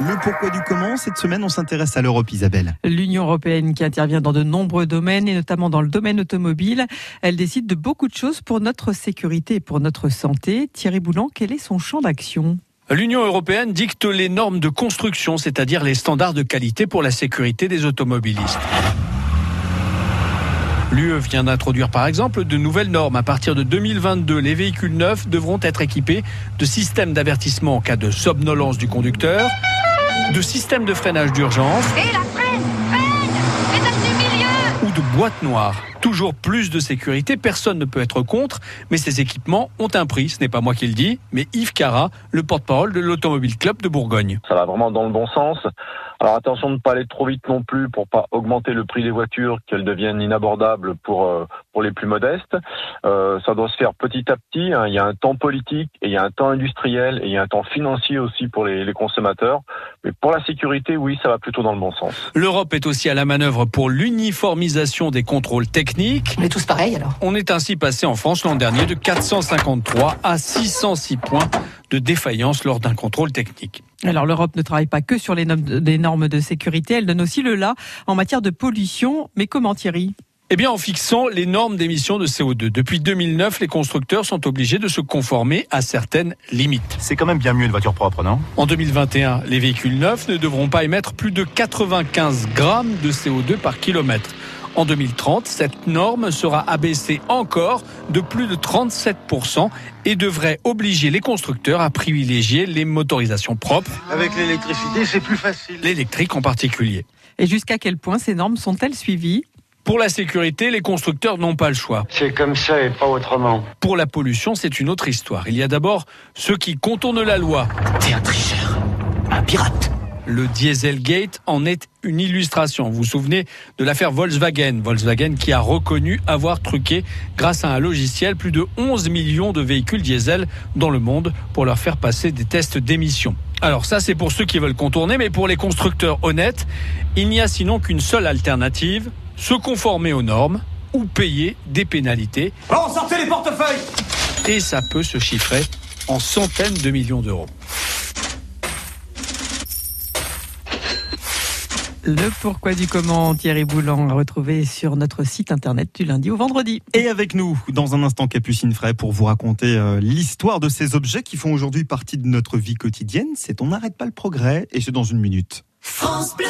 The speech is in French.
Le pourquoi du comment, cette semaine, on s'intéresse à l'Europe, Isabelle. L'Union européenne qui intervient dans de nombreux domaines et notamment dans le domaine automobile, elle décide de beaucoup de choses pour notre sécurité et pour notre santé. Thierry Boulan, quel est son champ d'action? L'Union européenne dicte les normes de construction, c'est-à-dire les standards de qualité pour la sécurité des automobilistes. L'UE vient d'introduire par exemple de nouvelles normes. À partir de 2022, les véhicules neufs devront être équipés de systèmes d'avertissement en cas de somnolence du conducteur, de systèmes de freinage d'urgence Et la freine Freine Pédale du milieu ou de boîtes noires. Toujours plus de sécurité, personne ne peut être contre, mais ces équipements ont un prix. Ce n'est pas moi qui le dis, mais Yves Cara, le porte-parole de l'Automobile Club de Bourgogne. Ça va vraiment dans le bon sens. Alors attention de ne pas aller trop vite non plus pour pas augmenter le prix des voitures, qu'elles deviennent inabordables pour euh, pour les plus modestes. Euh, ça doit se faire petit à petit. hein. Il y a un temps politique et il y a un temps industriel et il y a un temps financier aussi pour les, les consommateurs. Mais pour la sécurité, oui, ça va plutôt dans le bon sens. L'Europe est aussi à la manœuvre pour l'uniformisation des contrôles techniques. On est tous pareils alors? On est ainsi passé en France l'an dernier de 453 à 606 points de défaillance lors d'un contrôle technique. Alors l'Europe ne travaille pas que sur les normes, les normes de sécurité, elle donne aussi le là en matière de pollution. Mais comment Thierry? Eh bien, en fixant les normes d'émissions de CO2. Depuis 2009, les constructeurs sont obligés de se conformer à certaines limites. C'est quand même bien mieux une voiture propre, non? En 2021, les véhicules neufs ne devront pas émettre plus de 95 grammes de CO2 par kilomètre. En 2030, cette norme sera abaissée encore de plus de 37% et devrait obliger les constructeurs à privilégier les motorisations propres, Avec l'électricité, c'est plus facile. l'électrique en particulier. Et jusqu'à quel point ces normes sont-elles suivies? Pour la sécurité, les constructeurs n'ont pas le choix. C'est comme ça et pas autrement. Pour la pollution, c'est une autre histoire. Il y a d'abord ceux qui contournent la loi. T'es un tricheur, un pirate. Le Dieselgate en est une illustration. Vous vous souvenez de l'affaire Volkswagen? Volkswagen qui a reconnu avoir truqué, grâce à un logiciel, plus de 11 millions de véhicules diesel dans le monde pour leur faire passer des tests d'émission. Alors ça, c'est pour ceux qui veulent contourner, mais pour les constructeurs honnêtes, il n'y a sinon qu'une seule alternative, se conformer aux normes ou payer des pénalités. Bon, sortez les portefeuilles Et ça peut se chiffrer en centaines de millions d'euros. Le pourquoi du comment Thierry Boulan à retrouver sur notre site internet du lundi au vendredi. Et avec nous, dans un instant, Capucine Fray, pour vous raconter euh, l'histoire de ces objets qui font aujourd'hui partie de notre vie quotidienne. C'est On n'arrête pas le progrès, et c'est dans une minute. France Bleu